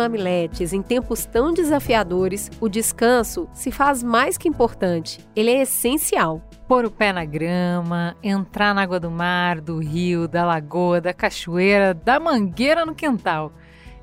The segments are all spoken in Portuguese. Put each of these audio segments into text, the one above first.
mamiletes, em tempos tão desafiadores, o descanso se faz mais que importante, ele é essencial. Pôr o pé na grama, entrar na água do mar, do rio, da lagoa, da cachoeira, da mangueira no quintal.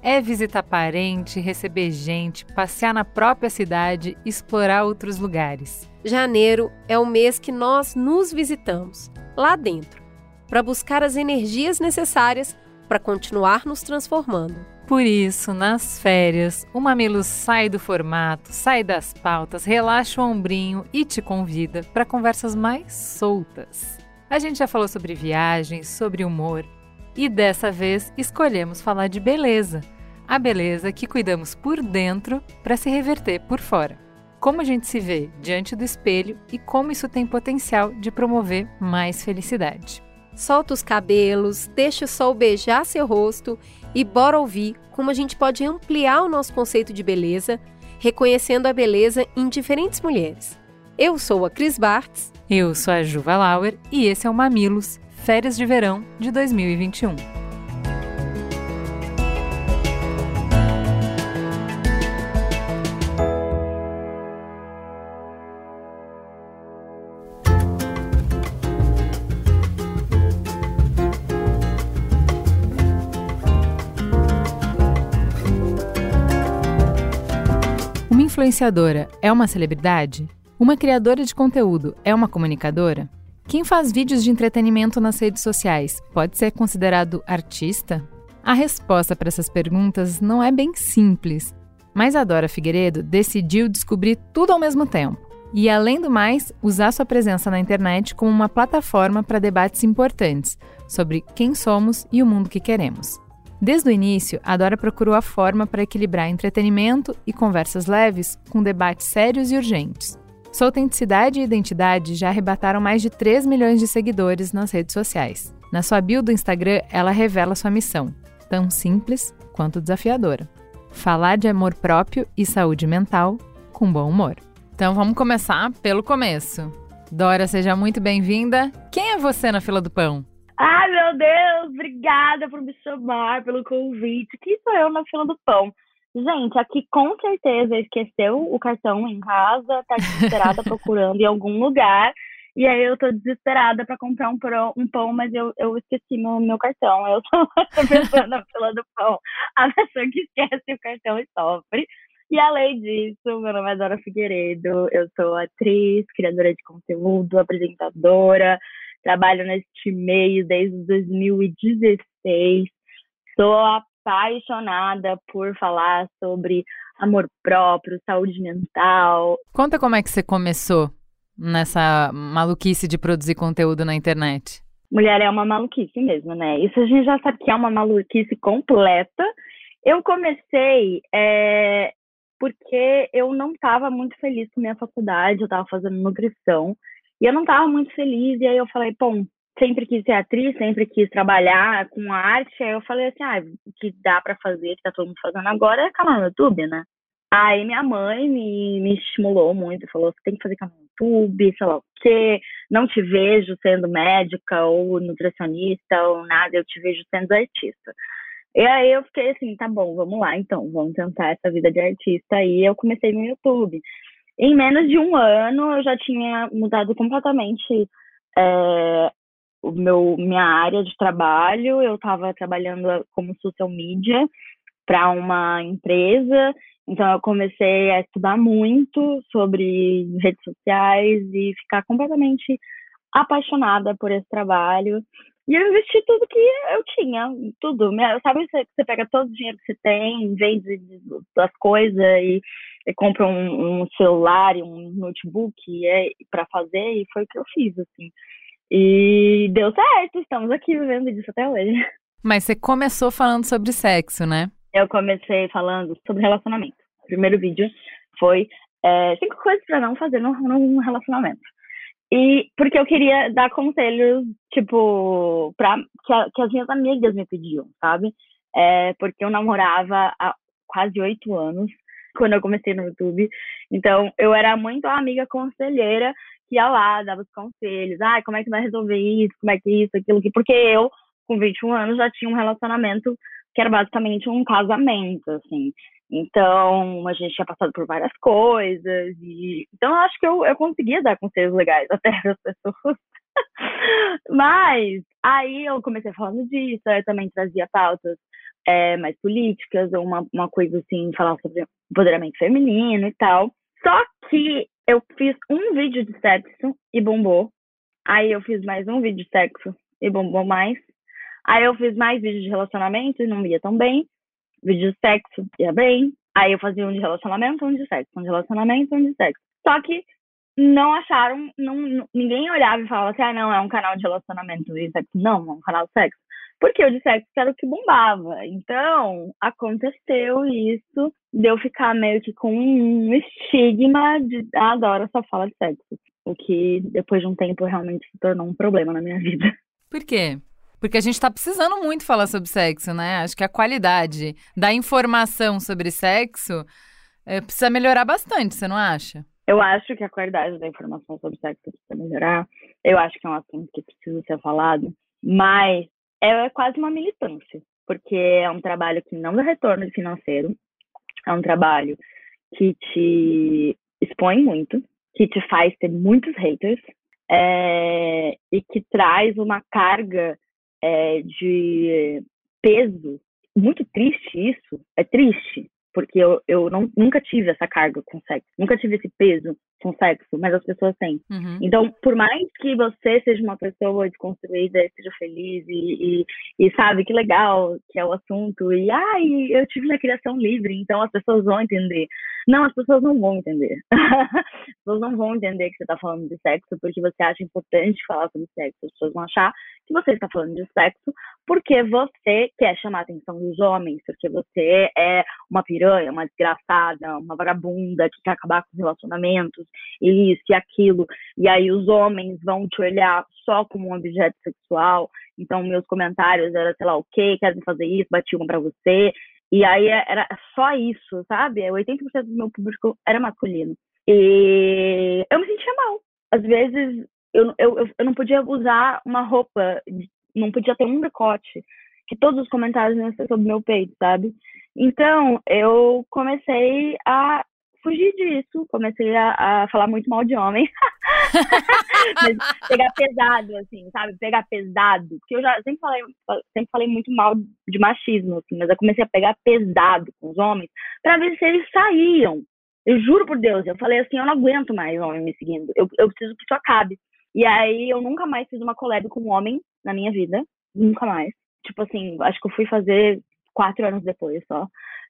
É visitar parente, receber gente, passear na própria cidade, explorar outros lugares. Janeiro é o mês que nós nos visitamos, lá dentro, para buscar as energias necessárias para continuar nos transformando. Por isso, nas férias, o Mamilo sai do formato, sai das pautas, relaxa o ombrinho e te convida para conversas mais soltas. A gente já falou sobre viagens, sobre humor e dessa vez escolhemos falar de beleza. A beleza que cuidamos por dentro para se reverter por fora. Como a gente se vê diante do espelho e como isso tem potencial de promover mais felicidade. Solta os cabelos, deixa o sol beijar seu rosto e bora ouvir como a gente pode ampliar o nosso conceito de beleza, reconhecendo a beleza em diferentes mulheres. Eu sou a Cris Bartz. Eu sou a Juva Lauer e esse é o Mamilos, Férias de Verão de 2021. Influenciadora é uma celebridade? Uma criadora de conteúdo é uma comunicadora? Quem faz vídeos de entretenimento nas redes sociais pode ser considerado artista? A resposta para essas perguntas não é bem simples, mas a Dora Figueiredo decidiu descobrir tudo ao mesmo tempo. E, além do mais, usar sua presença na internet como uma plataforma para debates importantes sobre quem somos e o mundo que queremos. Desde o início, a Dora procurou a forma para equilibrar entretenimento e conversas leves com debates sérios e urgentes. Sua autenticidade e identidade já arrebataram mais de 3 milhões de seguidores nas redes sociais. Na sua bio do Instagram, ela revela sua missão, tão simples quanto desafiadora: falar de amor próprio e saúde mental com bom humor. Então vamos começar pelo começo. Dora, seja muito bem-vinda. Quem é você na fila do pão? Ai, meu Deus, obrigada por me chamar, pelo convite. Quem sou eu na fila do pão? Gente, aqui com certeza esqueceu o cartão em casa, tá desesperada procurando em algum lugar. E aí eu tô desesperada para comprar um, pão, um pão, mas eu, eu esqueci meu, meu cartão. Eu sou a pessoa na fila do pão, a pessoa que esquece o cartão e sofre. E além disso, meu nome é Dora Figueiredo, eu sou atriz, criadora de conteúdo, apresentadora, trabalho neste meio desde 2016. Sou apaixonada por falar sobre amor próprio, saúde mental. Conta como é que você começou nessa maluquice de produzir conteúdo na internet. Mulher é uma maluquice mesmo, né? Isso a gente já sabe que é uma maluquice completa. Eu comecei é, porque eu não estava muito feliz com minha faculdade, eu estava fazendo nutrição. E eu não estava muito feliz, e aí eu falei, bom, sempre quis ser atriz, sempre quis trabalhar com arte, aí eu falei assim, ah, o que dá para fazer, que tá todo mundo fazendo agora, é canal no YouTube, né? Aí minha mãe me, me estimulou muito, falou, você tem que fazer canal no YouTube, sei lá o quê, não te vejo sendo médica ou nutricionista ou nada, eu te vejo sendo artista. E aí eu fiquei assim, tá bom, vamos lá então, vamos tentar essa vida de artista. Aí eu comecei no YouTube. Em menos de um ano, eu já tinha mudado completamente é, o meu, minha área de trabalho. Eu estava trabalhando como social media para uma empresa, então eu comecei a estudar muito sobre redes sociais e ficar completamente apaixonada por esse trabalho. E eu investi tudo que eu tinha, tudo. Sabe, você, você pega todo o dinheiro que você tem, vende as coisas e, e compra um, um, celular e um notebook é, para fazer, e foi o que eu fiz, assim. E deu certo, estamos aqui vivendo disso até hoje. Mas você começou falando sobre sexo, né? eu comecei falando sobre relacionamento. O primeiro vídeo foi é, cinco coisas para não fazer num, num relacionamento. E porque eu queria dar conselhos, tipo, pra, que, a, que as minhas amigas me pediam, sabe? É, porque eu namorava há quase oito anos quando eu comecei no YouTube. Então, eu era muito amiga conselheira que ia lá, dava os conselhos. Ah, como é que vai resolver isso? Como é que isso, aquilo que... Porque eu, com 21 anos, já tinha um relacionamento que era basicamente um casamento, assim. Então, a gente tinha passado por várias coisas. E... Então, eu acho que eu, eu conseguia dar conselhos legais até para as pessoas. Mas, aí eu comecei falando disso, eu também trazia pautas é, mais políticas, ou uma, uma coisa assim, falar sobre empoderamento feminino e tal. Só que eu fiz um vídeo de sexo e bombou. Aí eu fiz mais um vídeo de sexo e bombou mais. Aí eu fiz mais vídeos de relacionamento e não ia tão bem vídeo de sexo, ia bem. Aí eu fazia um de relacionamento, um de sexo, um de relacionamento, um de sexo. Só que não acharam, não, ninguém olhava e falava assim, ah, não, é um canal de relacionamento e sexo. Não, é um canal de sexo. Porque o de sexo era o que bombava. Então, aconteceu isso de eu ficar meio que com um estigma de ah, agora só fala de sexo. O que depois de um tempo realmente se tornou um problema na minha vida. Por quê? Porque a gente está precisando muito falar sobre sexo, né? Acho que a qualidade da informação sobre sexo é, precisa melhorar bastante, você não acha? Eu acho que a qualidade da informação sobre sexo precisa melhorar. Eu acho que é um assunto que precisa ser falado, mas é quase uma militância, porque é um trabalho que não dá retorno financeiro, é um trabalho que te expõe muito, que te faz ter muitos haters é, e que traz uma carga é, de peso. Muito triste isso, é triste, porque eu, eu não, nunca tive essa carga com sexo, nunca tive esse peso com sexo, mas as pessoas têm. Uhum. Então, por mais que você seja uma pessoa desconstruída, seja feliz e, e, e, sabe que legal que é o assunto, e ai, eu tive minha criação livre, então as pessoas vão entender. Não, as pessoas não vão entender. as pessoas não vão entender que você está falando de sexo porque você acha importante falar sobre sexo. As pessoas vão achar que você está falando de sexo porque você quer chamar a atenção dos homens, porque você é uma piranha, uma desgraçada, uma vagabunda que quer acabar com os relacionamentos, e isso e aquilo. E aí os homens vão te olhar só como um objeto sexual. Então, meus comentários eram, sei lá, o quê, querem fazer isso, bati uma pra você. E aí era só isso, sabe? 80% do meu público era masculino. E eu me sentia mal. Às vezes eu, eu, eu não podia usar uma roupa, não podia ter um decote, que todos os comentários iam ser sobre meu peito, sabe? Então eu comecei a fugir disso, comecei a, a falar muito mal de homem. pegar pesado, assim, sabe? Pegar pesado. Porque eu já sempre falei, sempre falei muito mal de machismo, assim, mas eu comecei a pegar pesado com os homens para ver se eles saíam. Eu juro por Deus, eu falei assim, eu não aguento mais homem me seguindo. Eu, eu preciso que isso acabe. E aí eu nunca mais fiz uma collab com um homem na minha vida. Nunca mais. Tipo assim, acho que eu fui fazer quatro anos depois só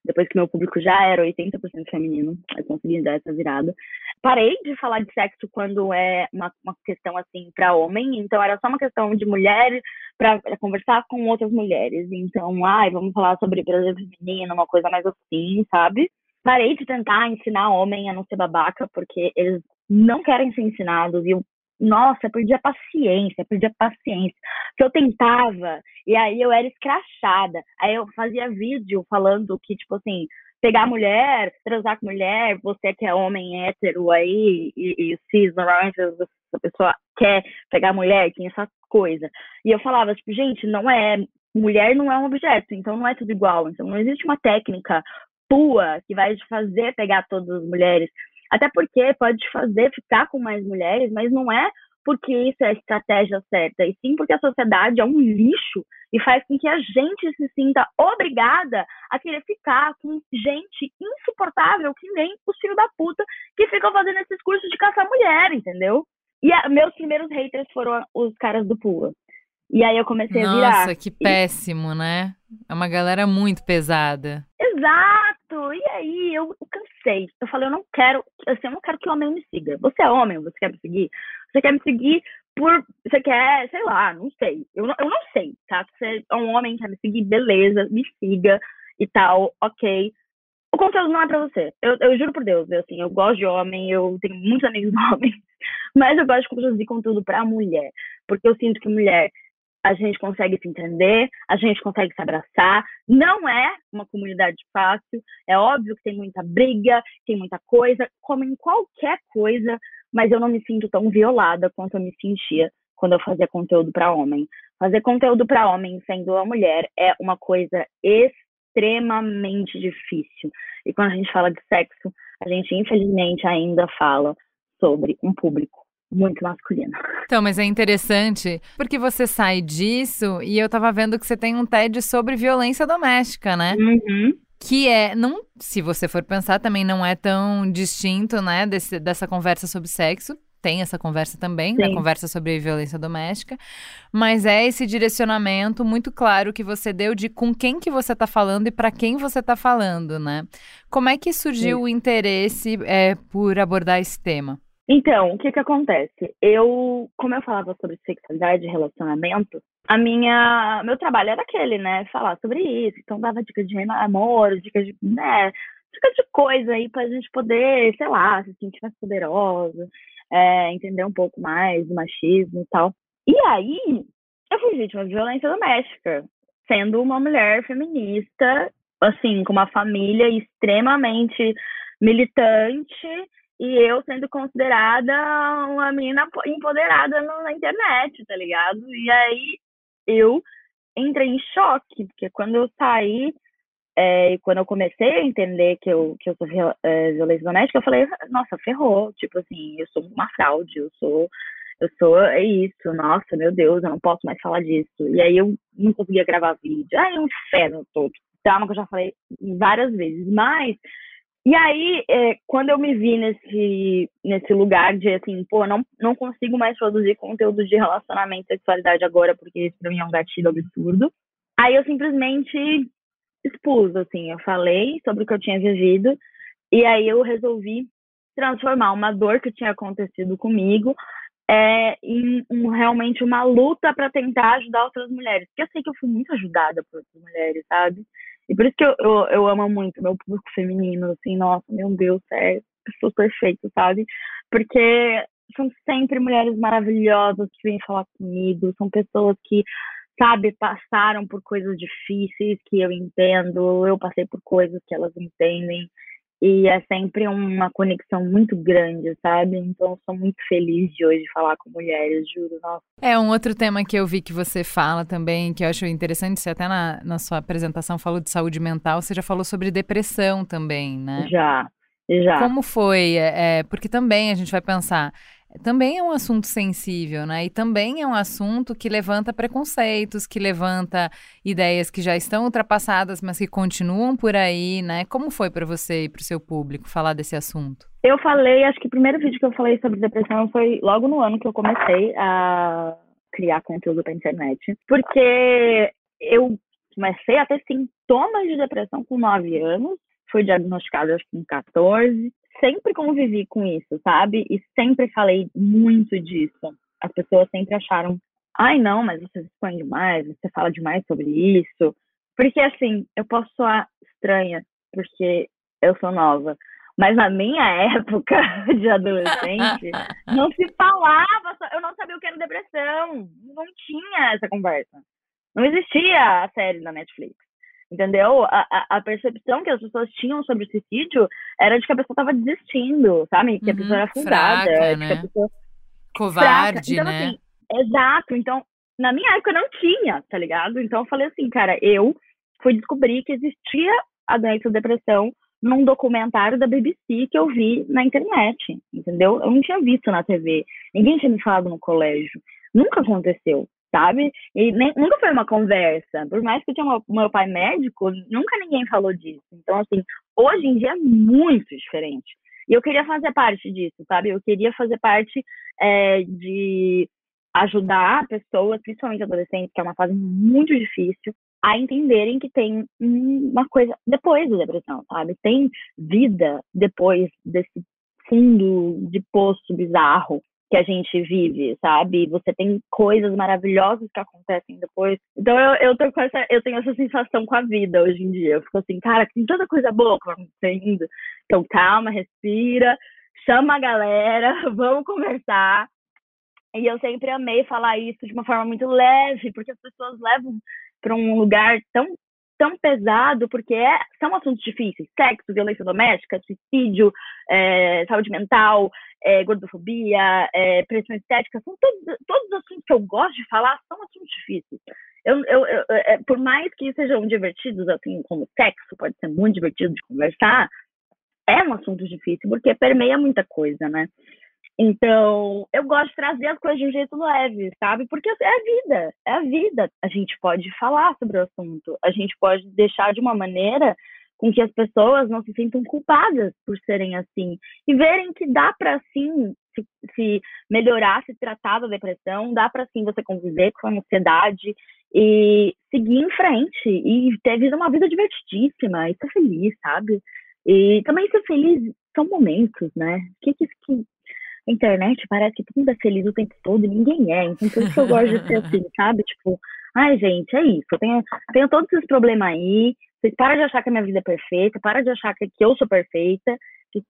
depois que meu público já era 80% feminino, eu consegui dar essa virada. Parei de falar de sexo quando é uma, uma questão assim para homem, então era só uma questão de mulher para conversar com outras mulheres. Então, ai, vamos falar sobre Brasil feminino, uma coisa mais assim, sabe? Parei de tentar ensinar homem a não ser babaca, porque eles não querem ser ensinados e nossa, perdi a paciência, perdi a paciência. Que eu tentava, e aí eu era escrachada. Aí eu fazia vídeo falando que, tipo assim, pegar mulher, transar com mulher, você que é homem hétero aí, e, e cis, normalmente a pessoa quer pegar mulher, tem essa coisa. E eu falava, tipo, gente, não é. Mulher não é um objeto, então não é tudo igual. Então não existe uma técnica pua que vai te fazer pegar todas as mulheres. Até porque pode fazer ficar com mais mulheres, mas não é porque isso é a estratégia certa, e sim porque a sociedade é um lixo e faz com que a gente se sinta obrigada a querer ficar com gente insuportável, que nem os filhos da puta que ficam fazendo esses cursos de caçar mulher, entendeu? E a, meus primeiros haters foram os caras do Pua. E aí eu comecei Nossa, a virar. Nossa, que péssimo, e... né? É uma galera muito pesada. Exato! E aí eu, cansei. Eu falei, eu não quero, assim, eu não quero que o homem me siga. Você é homem, você quer me seguir? Você quer me seguir por. Você quer, sei lá, não sei. Eu não, eu não sei, tá? Você é um homem que quer me seguir, beleza, me siga. e tal, ok. O conteúdo não é pra você. Eu, eu juro por Deus, eu, assim, eu gosto de homem, eu tenho muitos amigos homens, mas eu gosto de produzir conteúdo pra mulher, porque eu sinto que mulher a gente consegue se entender, a gente consegue se abraçar. Não é uma comunidade fácil, é óbvio que tem muita briga, tem muita coisa, como em qualquer coisa, mas eu não me sinto tão violada quanto eu me sentia quando eu fazia conteúdo para homem. Fazer conteúdo para homem sendo uma mulher é uma coisa extremamente difícil. E quando a gente fala de sexo, a gente infelizmente ainda fala sobre um público muito masculino. Então, mas é interessante porque você sai disso e eu tava vendo que você tem um TED sobre violência doméstica, né? Uhum. Que é, não, se você for pensar, também não é tão distinto, né, desse, dessa conversa sobre sexo. Tem essa conversa também, né, conversa sobre violência doméstica, mas é esse direcionamento muito claro que você deu de com quem que você está falando e para quem você está falando, né? Como é que surgiu Sim. o interesse é, por abordar esse tema? Então, o que que acontece? Eu, como eu falava sobre sexualidade e relacionamento, a minha, meu trabalho era aquele, né? Falar sobre isso. Então, dava dicas de amor, dicas de, né? Dicas de coisa aí pra gente poder, sei lá, se sentir mais poderosa, é, entender um pouco mais do machismo e tal. E aí, eu fui vítima de violência doméstica, sendo uma mulher feminista, assim, com uma família extremamente militante e eu sendo considerada uma menina empoderada na internet, tá ligado? E aí eu entrei em choque, porque quando eu saí, é, quando eu comecei a entender que eu, que eu sou é, violência doméstica, eu falei, nossa, ferrou, tipo assim, eu sou uma fraude, eu sou, eu sou, é isso, nossa, meu Deus, eu não posso mais falar disso. E aí eu não conseguia gravar vídeo, aí é um inferno todo. Calma que eu já falei várias vezes, mas e aí, é, quando eu me vi nesse, nesse lugar de assim, pô, não, não consigo mais produzir conteúdo de relacionamento e sexualidade agora, porque isso pra mim é um gatilho absurdo. Aí eu simplesmente expus, assim, eu falei sobre o que eu tinha vivido, e aí eu resolvi transformar uma dor que tinha acontecido comigo é, em um, realmente uma luta para tentar ajudar outras mulheres. Porque eu sei que eu fui muito ajudada por outras mulheres, sabe? E por isso que eu, eu, eu amo muito meu público feminino, assim, nossa, meu Deus, é pessoas perfeitas, sabe? Porque são sempre mulheres maravilhosas que vêm falar comigo, são pessoas que, sabe, passaram por coisas difíceis que eu entendo, eu passei por coisas que elas entendem. E é sempre uma conexão muito grande, sabe? Então, sou muito feliz de hoje falar com mulheres, juro. Nossa. É, um outro tema que eu vi que você fala também, que eu acho interessante, você até na, na sua apresentação falou de saúde mental, você já falou sobre depressão também, né? Já, já. Como foi? É, é porque também a gente vai pensar, também é um assunto sensível, né? E também é um assunto que levanta preconceitos, que levanta ideias que já estão ultrapassadas, mas que continuam por aí, né? Como foi para você e para o seu público falar desse assunto? Eu falei, acho que o primeiro vídeo que eu falei sobre depressão foi logo no ano que eu comecei a criar conteúdo para internet, porque eu comecei a ter sintomas de depressão com 9 anos, fui diagnosticada acho que com 14, sempre convivi com isso, sabe? E sempre falei muito disso. As pessoas sempre acharam, ai não, mas você expõe demais, você fala demais sobre isso. Porque assim, eu posso soar estranha, porque eu sou nova. Mas na minha época de adolescente, não se falava, eu não sabia o que era depressão. Não tinha essa conversa. Não existia a série da Netflix entendeu? A, a, percepção que as pessoas tinham sobre o suicídio era de que a pessoa estava desistindo, sabe? Que a pessoa era fundada, fraca, né? a pessoa... Covarde, então, né? Assim, exato. Então, na minha época não tinha, tá ligado? Então eu falei assim, cara, eu fui descobrir que existia a doença depressão num documentário da BBC que eu vi na internet, entendeu? Eu não tinha visto na TV, ninguém tinha me falado no colégio, nunca aconteceu sabe? E nem, nunca foi uma conversa. Por mais que eu tinha meu pai médico, nunca ninguém falou disso. Então, assim, hoje em dia é muito diferente. E eu queria fazer parte disso, sabe? Eu queria fazer parte é, de ajudar pessoas, principalmente adolescentes, que é uma fase muito difícil, a entenderem que tem uma coisa depois da depressão, sabe? Tem vida depois desse fundo de poço bizarro que a gente vive, sabe? Você tem coisas maravilhosas que acontecem depois. Então eu, eu tô com essa, eu tenho essa sensação com a vida hoje em dia. Eu fico assim, cara, tem tanta coisa boa acontecendo. Então calma, respira, chama a galera, vamos conversar. E eu sempre amei falar isso de uma forma muito leve, porque as pessoas levam para um lugar tão tão pesado, porque é, são assuntos difíceis. Sexo, violência doméstica, suicídio, é, saúde mental, é, gordofobia, é, pressão estética, são todos, todos os assuntos que eu gosto de falar são assuntos difíceis. Eu, eu, eu é, por mais que sejam divertidos, assim, como sexo, pode ser muito divertido de conversar, é um assunto difícil, porque permeia muita coisa, né? Então, eu gosto de trazer as coisas de um jeito leve, sabe? Porque é a vida, é a vida. A gente pode falar sobre o assunto, a gente pode deixar de uma maneira com que as pessoas não se sintam culpadas por serem assim e verem que dá para sim se, se, melhorar, se tratar da depressão, dá para sim você conviver com a ansiedade e seguir em frente e ter vida uma vida divertidíssima e ser feliz, sabe? E também ser feliz são momentos, né? Que que, que internet parece que todo mundo é feliz o tempo todo e ninguém é. Então, por isso que eu gosto de ser assim, sabe? Tipo, ai, gente, é isso. Eu tenho, tenho todos esses problemas aí. Vocês param de achar que a minha vida é perfeita, para de achar que, que eu sou perfeita.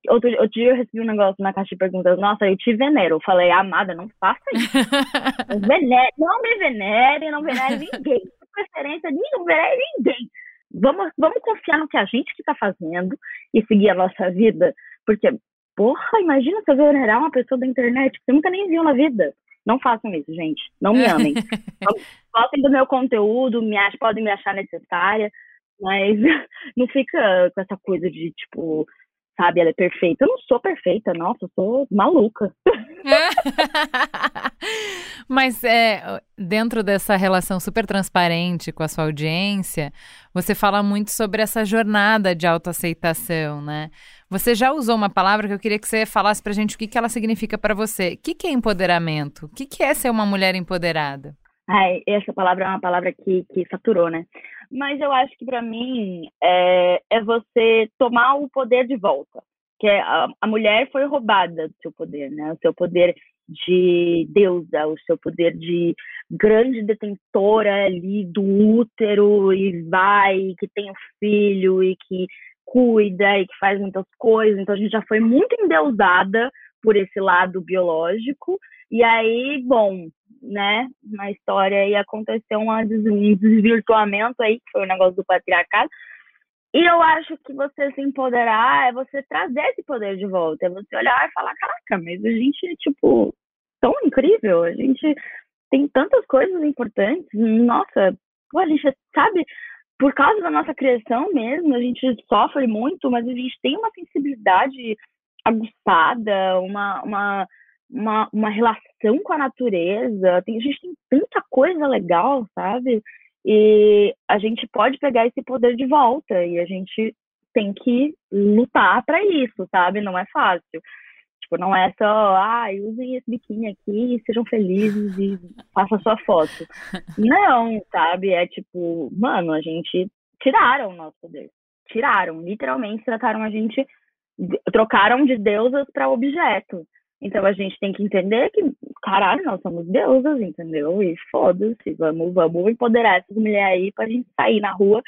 Outro, outro dia eu recebi um negócio na caixa de perguntas, nossa, eu te venero. Eu falei, amada, não faça isso. venere, não me venere, não venere ninguém. preferência, não venere ninguém. Vamos, vamos confiar no que a gente que tá fazendo e seguir a nossa vida, porque Porra, imagina você venerar uma pessoa da internet que você nunca nem viu na vida. Não façam isso, gente. Não me amem. Gostem do meu conteúdo, me ach, podem me achar necessária, mas não fica com essa coisa de, tipo, sabe, ela é perfeita. Eu não sou perfeita, nossa, eu sou maluca. Mas é, dentro dessa relação super transparente com a sua audiência, você fala muito sobre essa jornada de autoaceitação, né? Você já usou uma palavra que eu queria que você falasse pra gente o que, que ela significa para você. O que, que é empoderamento? O que, que é ser uma mulher empoderada? Ai, essa palavra é uma palavra que, que saturou, né? Mas eu acho que para mim é, é você tomar o poder de volta. Que é, a, a mulher foi roubada do seu poder, né? O seu poder de deusa, o seu poder de grande detentora ali do útero e vai, que tem um filho e que cuida e que faz muitas coisas. Então a gente já foi muito endeusada por esse lado biológico. E aí, bom, né, na história aí aconteceu um desvirtuamento aí, que foi o negócio do patriarcado. E eu acho que você se empoderar é você trazer esse poder de volta, é você olhar e falar, caraca, mas a gente é, tipo, tão incrível, a gente tem tantas coisas importantes, nossa, pô, a gente sabe, por causa da nossa criação mesmo, a gente sofre muito, mas a gente tem uma sensibilidade aguçada, uma, uma, uma, uma relação com a natureza, tem, a gente tem tanta coisa legal, sabe? E a gente pode pegar esse poder de volta e a gente tem que lutar para isso, sabe? Não é fácil. Tipo, não é só, ah, usem esse biquíni aqui, sejam felizes e façam sua foto. Não, sabe? É tipo, mano, a gente tiraram o nosso poder. Tiraram, literalmente trataram a gente, trocaram de deusas para objeto. Então a gente tem que entender que, caralho, nós somos deusas, entendeu? E foda-se, vamos, vamos empoderar essas mulheres aí pra gente sair na rua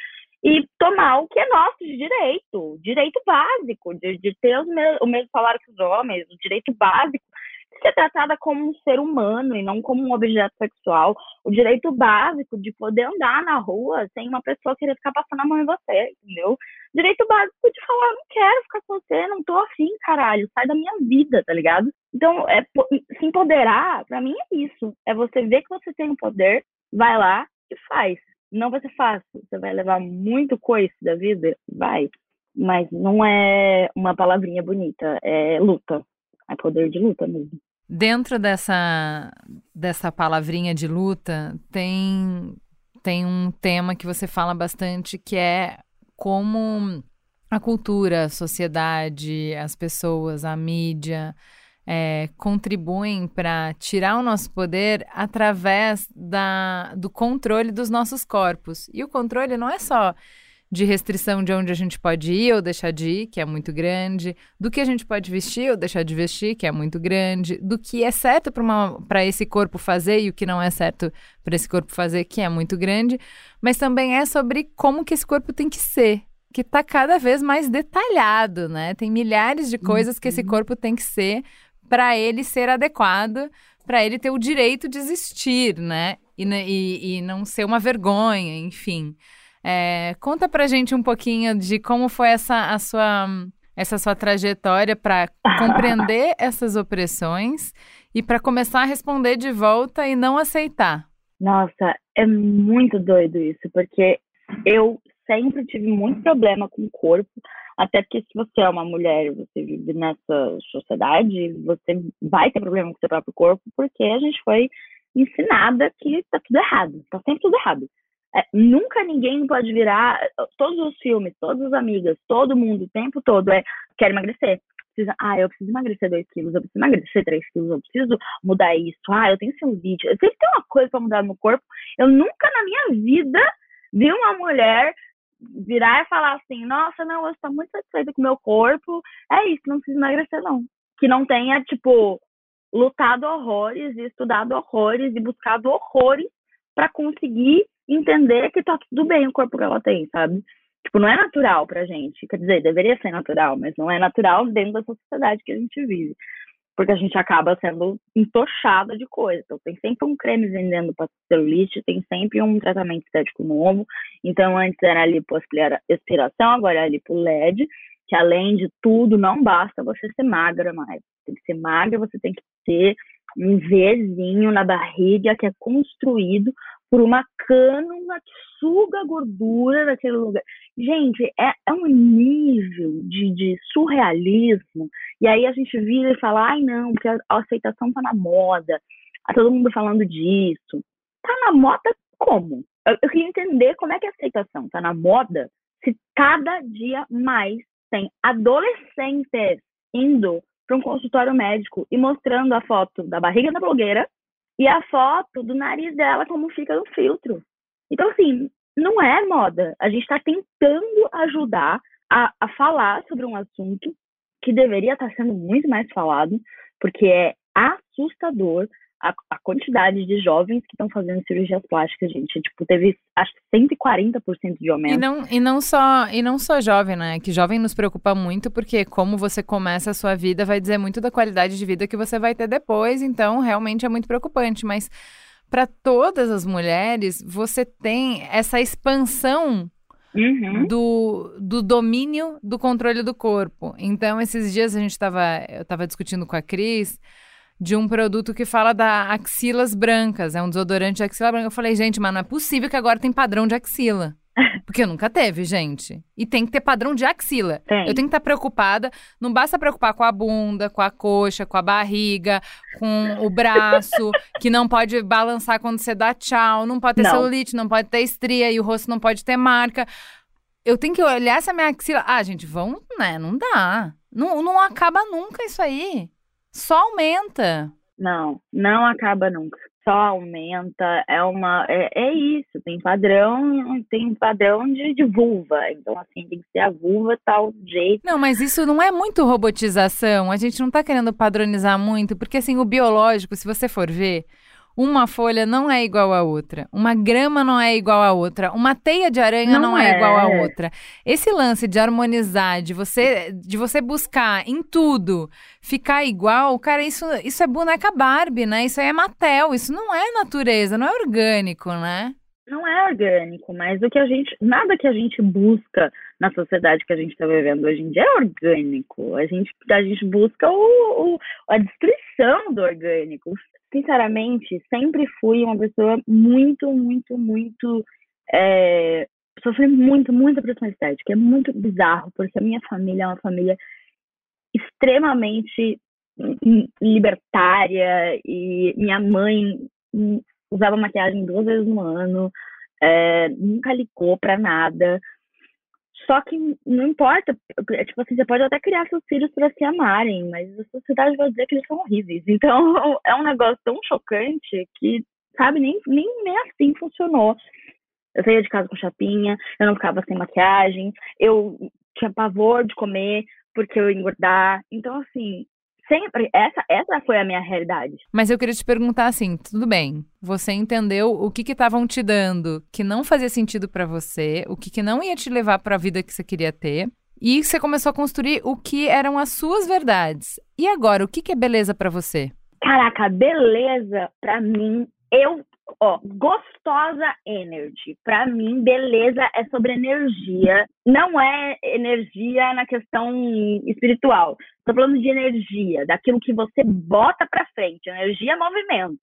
e tomar o que é nosso de direito, direito básico, de, de ter os me o mesmo salário que os homens, o direito básico de ser tratada como um ser humano e não como um objeto sexual, o direito básico de poder andar na rua sem uma pessoa querer ficar passando a mão em você, entendeu? Direito básico de falar, não quero ficar com você, não tô afim, caralho, sai da minha vida, tá ligado? Então, é, se empoderar, para mim é isso, é você ver que você tem o poder, vai lá e faz não vai ser fácil. Você vai levar muito coice da vida? Vai. Mas não é uma palavrinha bonita, é luta. É poder de luta mesmo. Dentro dessa, dessa palavrinha de luta, tem, tem um tema que você fala bastante que é como a cultura, a sociedade, as pessoas, a mídia, é, contribuem para tirar o nosso poder através da, do controle dos nossos corpos. E o controle não é só de restrição de onde a gente pode ir ou deixar de ir, que é muito grande, do que a gente pode vestir ou deixar de vestir, que é muito grande, do que é certo para esse corpo fazer e o que não é certo para esse corpo fazer, que é muito grande, mas também é sobre como que esse corpo tem que ser, que está cada vez mais detalhado, né? Tem milhares de coisas que esse uhum. corpo tem que ser para ele ser adequado, para ele ter o direito de existir, né? E, e, e não ser uma vergonha, enfim. É, conta pra gente um pouquinho de como foi essa a sua, essa sua trajetória para compreender essas opressões e para começar a responder de volta e não aceitar. Nossa, é muito doido isso, porque eu sempre tive muito problema com o corpo, até porque se você é uma mulher você vive nessa sociedade, você vai ter problema com seu próprio corpo, porque a gente foi ensinada que tá tudo errado, tá sempre tudo errado. É, nunca ninguém pode virar. Todos os filmes, todas as amigas, todo mundo, o tempo todo é: quer emagrecer. Precisa, ah, eu preciso emagrecer 2 quilos, eu preciso emagrecer 3 quilos, eu preciso mudar isso. Ah, eu tenho celulite. Eu sempre tenho uma coisa para mudar no corpo. Eu nunca na minha vida vi uma mulher virar e falar assim: nossa, não, eu estou muito satisfeita com o meu corpo. É isso, não preciso emagrecer, não. Que não tenha, tipo, lutado horrores e estudado horrores e buscado horrores para conseguir entender que tá tudo bem o corpo que ela tem, sabe? Tipo, não é natural pra gente. Quer dizer, deveria ser natural, mas não é natural dentro da sociedade que a gente vive. Porque a gente acaba sendo entochada de coisa. Então, tem sempre um creme vendendo para celulite, tem sempre um tratamento estético novo. Então, antes era lipoaspiração, agora é lipo LED, que além de tudo, não basta você ser magra mais. Tem que ser magra, você tem que ter um Vzinho na barriga que é construído por uma cânula que suga a gordura daquele lugar. Gente, é, é um nível de, de, surrealismo. E aí a gente vira e fala, ai não, porque a, a aceitação tá na moda. Tá todo mundo falando disso. Tá na moda como? Eu, eu queria entender como é que a aceitação tá na moda se cada dia mais tem adolescentes indo para um consultório médico e mostrando a foto da barriga da blogueira e a foto do nariz dela como fica no filtro. Então, assim, não é moda. A gente está tentando ajudar a, a falar sobre um assunto que deveria estar tá sendo muito mais falado, porque é assustador a, a, quantidade de jovens que estão fazendo cirurgias plásticas, gente. Tipo, teve acho que 140% de aumento. E não, e não só e não só jovem, né? Que jovem nos preocupa muito, porque como você começa a sua vida vai dizer muito da qualidade de vida que você vai ter depois, então realmente é muito preocupante. Mas para todas as mulheres, você tem essa expansão Uhum. Do, do domínio do controle do corpo. Então, esses dias a gente estava. Eu estava discutindo com a Cris de um produto que fala da axilas brancas. É um desodorante de axila branca. Eu falei, gente, mas não é possível que agora tem padrão de axila. Porque nunca teve, gente. E tem que ter padrão de axila. Tem. Eu tenho que estar preocupada. Não basta preocupar com a bunda, com a coxa, com a barriga, com o braço, que não pode balançar quando você dá tchau, não pode ter não. celulite, não pode ter estria e o rosto não pode ter marca. Eu tenho que olhar essa minha axila. Ah, gente, vão, né? Não dá. Não, não acaba nunca isso aí. Só aumenta. Não, não acaba nunca. Só aumenta. É uma. É, é isso. Tem padrão, tem padrão de, de vulva. Então, assim, tem que ser a vulva tal jeito. Não, mas isso não é muito robotização. A gente não tá querendo padronizar muito, porque assim, o biológico, se você for ver, uma folha não é igual à outra. Uma grama não é igual à outra. Uma teia de aranha não, não é. é. igual à outra. Esse lance de harmonizar, de você, de você buscar em tudo ficar igual, cara, isso, isso é boneca Barbie, né? Isso aí é Mattel. Isso não é natureza, não é orgânico, né? Não é orgânico, mas o que a gente. Nada que a gente busca na sociedade que a gente está vivendo hoje em dia é orgânico. A gente, a gente busca o, o, a destruição do orgânico sinceramente, sempre fui uma pessoa muito, muito, muito. É, sofri muito, muita pressão estética. É muito bizarro, porque a minha família é uma família extremamente libertária e minha mãe usava maquiagem duas vezes no ano, é, nunca ligou para nada. Só que não importa, é, tipo assim, você pode até criar seus filhos para se amarem, mas a sociedade vai dizer que eles são horríveis. Então é um negócio tão chocante que, sabe, nem, nem, nem assim funcionou. Eu saía de casa com chapinha, eu não ficava sem maquiagem, eu tinha pavor de comer porque eu ia engordar. Então, assim, sempre essa essa foi a minha realidade. Mas eu queria te perguntar assim, tudo bem? Você entendeu o que que estavam te dando que não fazia sentido para você, o que que não ia te levar para a vida que você queria ter? E você começou a construir o que eram as suas verdades. E agora, o que que é beleza para você? Caraca, beleza para mim, eu Ó, gostosa energy. Para mim, beleza é sobre energia. Não é energia na questão espiritual. Estou falando de energia, daquilo que você bota para frente. Energia é movimento.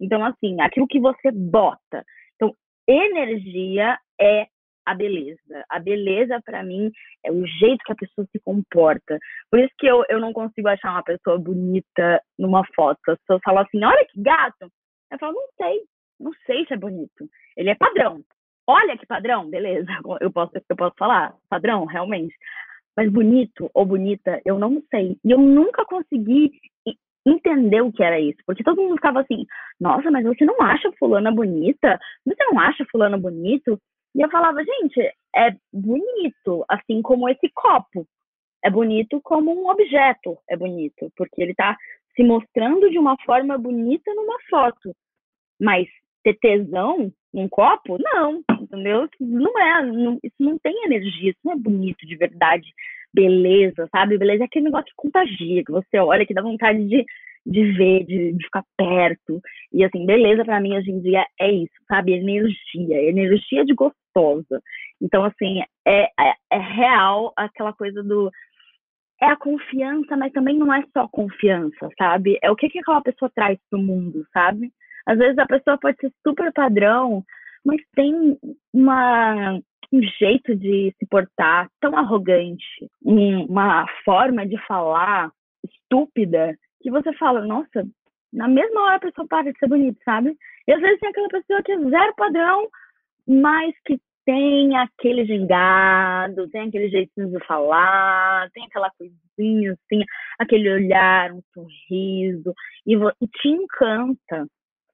Então, assim, aquilo que você bota. Então, energia é a beleza. A beleza, para mim, é o jeito que a pessoa se comporta. Por isso que eu, eu não consigo achar uma pessoa bonita numa foto. As pessoas falam assim, olha que gato. Eu falo, não sei não sei se é bonito. Ele é padrão. Olha que padrão, beleza. Eu posso, eu posso falar, padrão, realmente. Mas bonito ou bonita, eu não sei. E eu nunca consegui entender o que era isso. Porque todo mundo ficava assim, nossa, mas você não acha fulana bonita? Você não acha fulano bonito? E eu falava, gente, é bonito, assim como esse copo. É bonito como um objeto, é bonito, porque ele está se mostrando de uma forma bonita numa foto. Mas ter tesão num copo? Não, entendeu? Não é, não, isso não tem energia, isso não é bonito de verdade. Beleza, sabe? Beleza é aquele negócio que contagia, que você olha, que dá vontade de, de ver, de, de ficar perto. E assim, beleza para mim hoje em dia é isso, sabe? Energia, energia de gostosa. Então, assim, é, é, é real aquela coisa do é a confiança, mas também não é só confiança, sabe? É o que, que aquela pessoa traz pro mundo, sabe? Às vezes a pessoa pode ser super padrão, mas tem uma, um jeito de se portar tão arrogante, uma forma de falar estúpida, que você fala, nossa, na mesma hora a pessoa para de ser bonita, sabe? E às vezes tem aquela pessoa que é zero padrão, mas que tem aquele gingado, tem aquele jeitinho de falar, tem aquela coisinha, assim, aquele olhar, um sorriso, e, e te encanta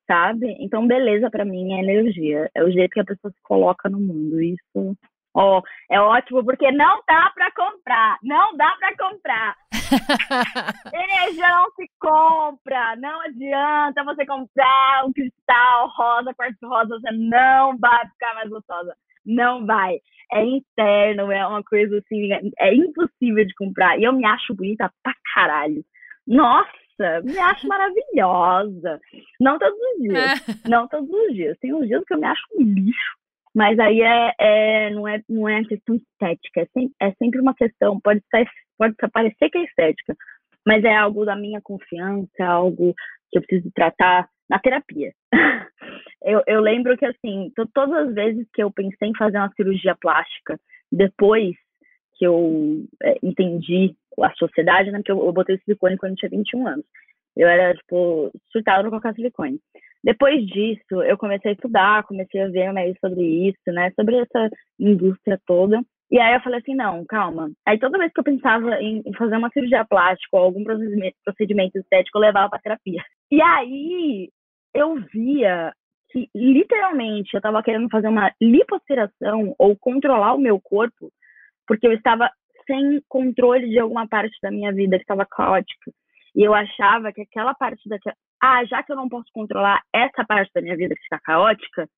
sabe? Então, beleza para mim é energia, é o jeito que a pessoa se coloca no mundo. Isso, ó, é ótimo porque não dá para comprar, não dá para comprar. energia não se compra, não adianta você comprar um cristal rosa, quartzo rosa, você não vai ficar mais gostosa. Não vai. É interno, é uma coisa assim, é impossível de comprar. E eu me acho bonita pra caralho. Nossa! me acho maravilhosa. Não todos os dias. É. Não todos os dias. Tem uns dias que eu me acho um lixo. Mas aí é, é, não, é, não é questão estética, é sempre, é sempre uma questão, pode, ser, pode parecer que é estética, mas é algo da minha confiança, algo que eu preciso tratar na terapia. eu, eu lembro que, assim, todas as vezes que eu pensei em fazer uma cirurgia plástica, depois que eu é, entendi a sociedade, né? Porque eu, eu botei silicone quando eu tinha 21 anos. Eu era, tipo, surtada no colocar silicone. Depois disso, eu comecei a estudar, comecei a ver mais sobre isso, né? Sobre essa indústria toda. E aí eu falei assim, não, calma. Aí toda vez que eu pensava em, fazer uma cirurgia plástica ou algum procedimento estético, eu levava pra terapia. E aí eu via que literalmente eu tava querendo fazer uma lipoaspiração ou controlar o meu corpo, porque eu estava sem controle de alguma parte da minha vida que estava caótica. E eu achava que aquela parte daquela. Ah, já que eu não posso controlar essa parte da minha vida que está caótica,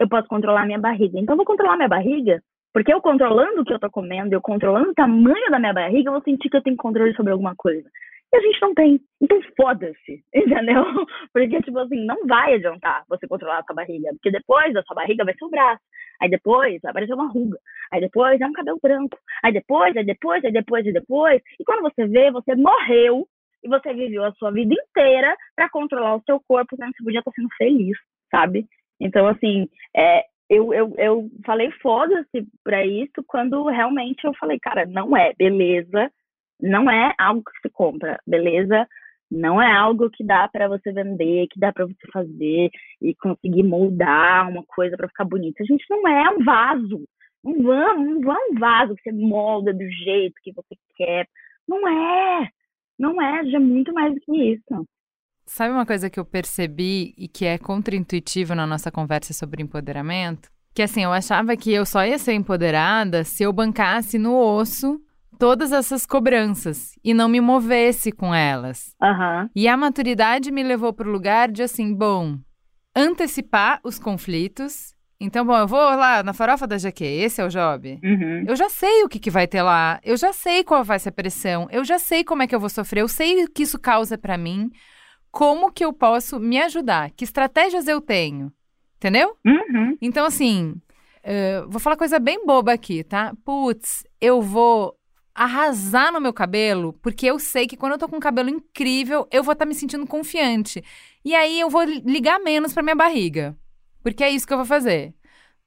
eu posso controlar minha barriga. Então, eu vou controlar minha barriga, porque eu controlando o que eu tô comendo, eu controlando o tamanho da minha barriga, eu vou sentir que eu tenho controle sobre alguma coisa. E a gente não tem. Então, foda-se, entendeu? Porque, tipo assim, não vai adiantar você controlar a sua barriga, porque depois da sua barriga vai ser o braço. Aí depois vai aparecer uma ruga. Aí depois é um cabelo branco. Aí depois, aí depois, aí depois, aí depois. E quando você vê, você morreu e você viveu a sua vida inteira para controlar o seu corpo, quando você podia estar sendo feliz, sabe? Então, assim, é, eu, eu, eu falei foda-se pra isso quando realmente eu falei, cara, não é beleza, não é algo que se compra, beleza? Não é algo que dá para você vender, que dá para você fazer e conseguir moldar uma coisa para ficar bonita. A gente não é um vaso. Não vamos, não é um vaso que você molda do jeito que você quer. Não é. Não é, já é muito mais do que isso. Sabe uma coisa que eu percebi e que é contraintuitivo na nossa conversa sobre empoderamento? Que assim, eu achava que eu só ia ser empoderada se eu bancasse no osso todas essas cobranças e não me movesse com elas. Aham. E a maturidade me levou para o lugar de assim, bom, antecipar os conflitos. Então, bom, eu vou lá na farofa da Jaque, esse é o job. Uhum. Eu já sei o que, que vai ter lá, eu já sei qual vai ser a pressão, eu já sei como é que eu vou sofrer, eu sei o que isso causa para mim, como que eu posso me ajudar, que estratégias eu tenho, entendeu? Uhum. Então, assim, eh, vou falar coisa bem boba aqui, tá? Putz, eu vou arrasar no meu cabelo, porque eu sei que quando eu tô com um cabelo incrível, eu vou estar me sentindo confiante. E aí eu vou li- ligar menos pra minha barriga. Porque é isso que eu vou fazer.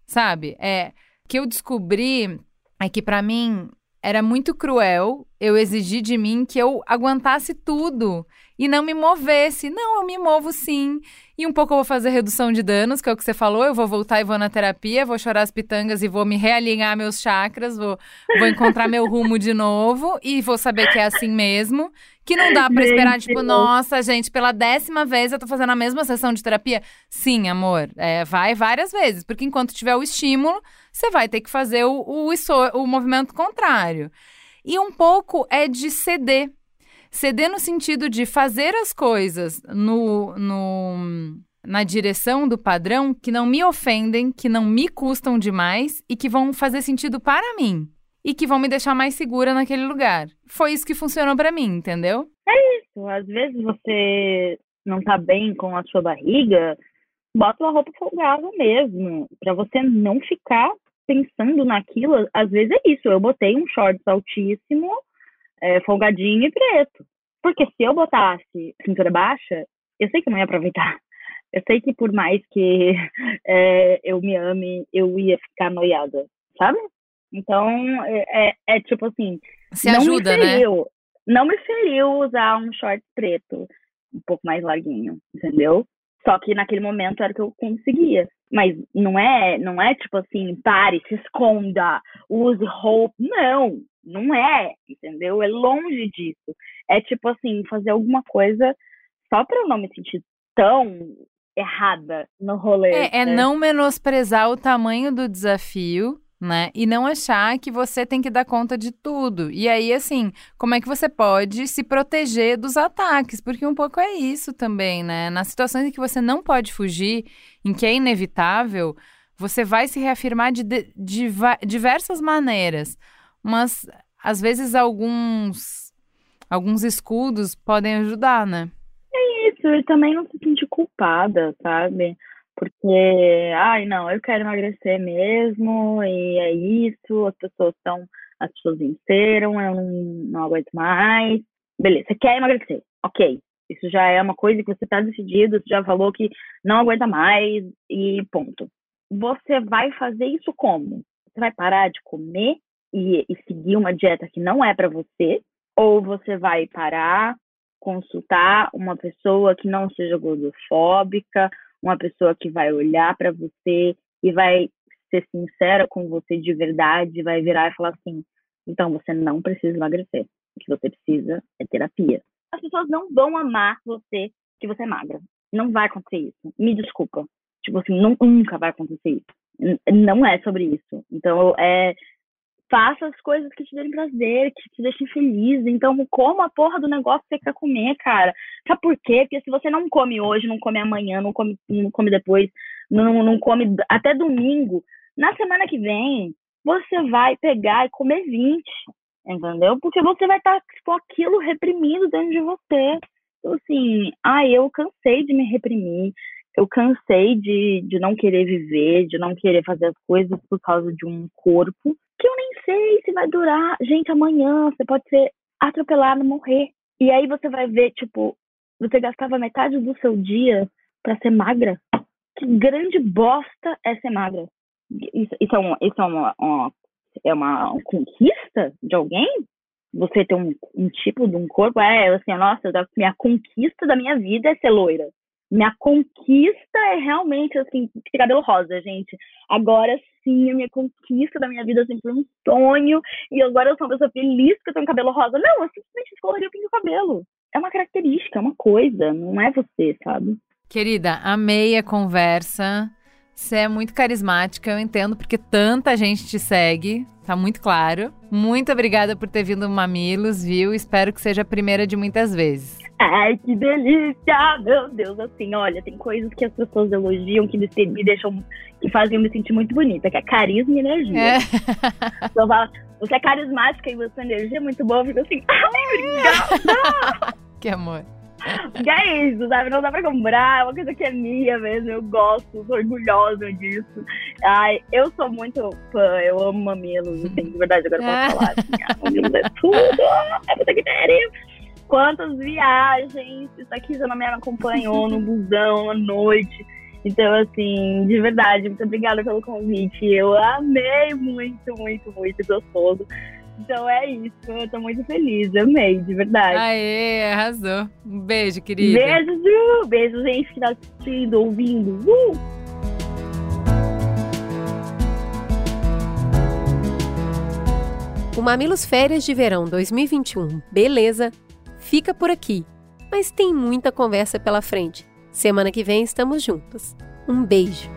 Sabe? É que eu descobri é que pra mim era muito cruel eu exigir de mim que eu aguentasse tudo e não me movesse. Não, eu me movo sim. E um pouco eu vou fazer redução de danos, que é o que você falou. Eu vou voltar e vou na terapia, vou chorar as pitangas e vou me realinhar meus chakras, vou, vou encontrar meu rumo de novo e vou saber que é assim mesmo. Que não dá pra esperar, tipo, nossa, gente, pela décima vez eu tô fazendo a mesma sessão de terapia. Sim, amor, é, vai várias vezes, porque enquanto tiver o estímulo, você vai ter que fazer o, o, o movimento contrário. E um pouco é de ceder. Ceder no sentido de fazer as coisas no, no, na direção do padrão que não me ofendem, que não me custam demais e que vão fazer sentido para mim. E que vão me deixar mais segura naquele lugar. Foi isso que funcionou pra mim, entendeu? Isso, Às vezes você não tá bem com a sua barriga, bota uma roupa folgada mesmo, pra você não ficar pensando naquilo. Às vezes é isso, eu botei um shorts altíssimo, é, folgadinho e preto. Porque se eu botasse cintura baixa, eu sei que eu não ia aproveitar. Eu sei que por mais que é, eu me ame, eu ia ficar noiada, sabe? Então, é, é- é tipo assim, Se não ajuda, me né? feriu, Não me feriu usar um short preto, um pouco mais larguinho, entendeu? Só que naquele momento era o que eu conseguia. Mas não é, não é tipo assim, pare, se esconda, use roupa. Não, não é, entendeu? É longe disso. É tipo assim, fazer alguma coisa só pra eu não me sentir tão errada no rolê. É, é né? não menosprezar o tamanho do desafio, né? E não achar que você tem que dar conta de tudo. E aí, assim, como é que você pode se proteger dos ataques? Porque um pouco é isso também, né? Nas situações em que você não pode fugir, em que é inevitável, você vai se reafirmar de, de- de diversas maneiras. Mas, às vezes, alguns, alguns escudos podem ajudar, né? isso, e também não se sentir culpada, sabe? Porque, ai, não, eu quero emagrecer mesmo, e é isso, as pessoas estão, as pessoas venceram, eu não, não aguento mais. Beleza, você quer emagrecer, ok. Isso já é uma coisa que você está decidido, você já falou que não aguenta mais, e ponto. Você vai fazer isso como? Você vai parar de comer e, e seguir uma dieta que não é para você? Ou você vai parar, consultar uma pessoa que não seja gordofóbica, uma pessoa que vai olhar para você e vai ser sincera com você de verdade, vai virar e falar assim: então você não precisa emagrecer. O que você precisa é terapia. As pessoas não vão amar você que você é magra. Não vai acontecer isso. Me desculpa. Tipo assim, não- nunca vai acontecer isso. Não é sobre isso. Então, é. Faça as coisas que te dêem prazer, que te deixem feliz. Então, coma a porra do negócio que você quer comer, cara. Sabe por quê? Porque se você não come hoje, não come amanhã, não come, não come depois, não, não come até domingo, na semana que vem, você vai pegar e comer 20, entendeu? Porque você vai estar com aquilo reprimido dentro de você. Então, assim, ai, eu cansei de me reprimir, eu cansei de, de não querer viver, de não querer fazer as coisas por causa de um corpo que eu nem sei se vai durar. Gente, amanhã você pode ser atropelado, morrer. E aí você vai ver, tipo, você gastava metade do seu dia pra ser magra. Que grande bosta é ser magra. Isso, isso é, uma, isso é, uma, uma- é uma conquista de alguém? Você ter um, um tipo de um corpo? É, assim, nossa, minha conquista da minha vida é ser loira. Minha conquista é realmente, assim, ter cabelo rosa, gente. Agora sim, a minha conquista da minha vida sempre um sonho. E agora eu sou uma pessoa feliz que eu tenho cabelo rosa. Não, eu simplesmente escolhi o pinto cabelo. É uma característica, é uma coisa, não é você, sabe? Querida, amei a conversa. Você é muito carismática, eu entendo, porque tanta gente te segue, tá muito claro. Muito obrigada por ter vindo Mamilos, viu? Espero que seja a primeira de muitas vezes. Ai, que delícia! Meu Deus, assim, olha, tem coisas que as pessoas elogiam, que me, deixam, que fazem eu me sentir muito bonita, que é carisma e energia. É. Então, fala, você é carismática e você energia é muito boa, eu fico assim, ai, obrigada! que amor. Que é isso, sabe? Não dá pra comprar, é uma coisa que é minha mesmo, eu gosto, sou orgulhosa disso. Ai, eu sou muito fã, eu amo mamilos, assim, de verdade, agora eu posso falar. Assim, ah, mamilos é tudo, é muita critério. Quantas viagens, isso aqui já não me acompanhou no busão à noite. Então, assim, de verdade, muito obrigada pelo convite. Eu amei muito, muito, muito gostoso. Então é isso, eu tô muito feliz, amei, de verdade. Aê, arrasou. Um beijo, querida. Beijo, Ju. Beijo, gente que tá assistindo, ouvindo. Uh! O Mamilos Férias de Verão 2021, beleza, fica por aqui. Mas tem muita conversa pela frente. Semana que vem estamos juntos. Um beijo.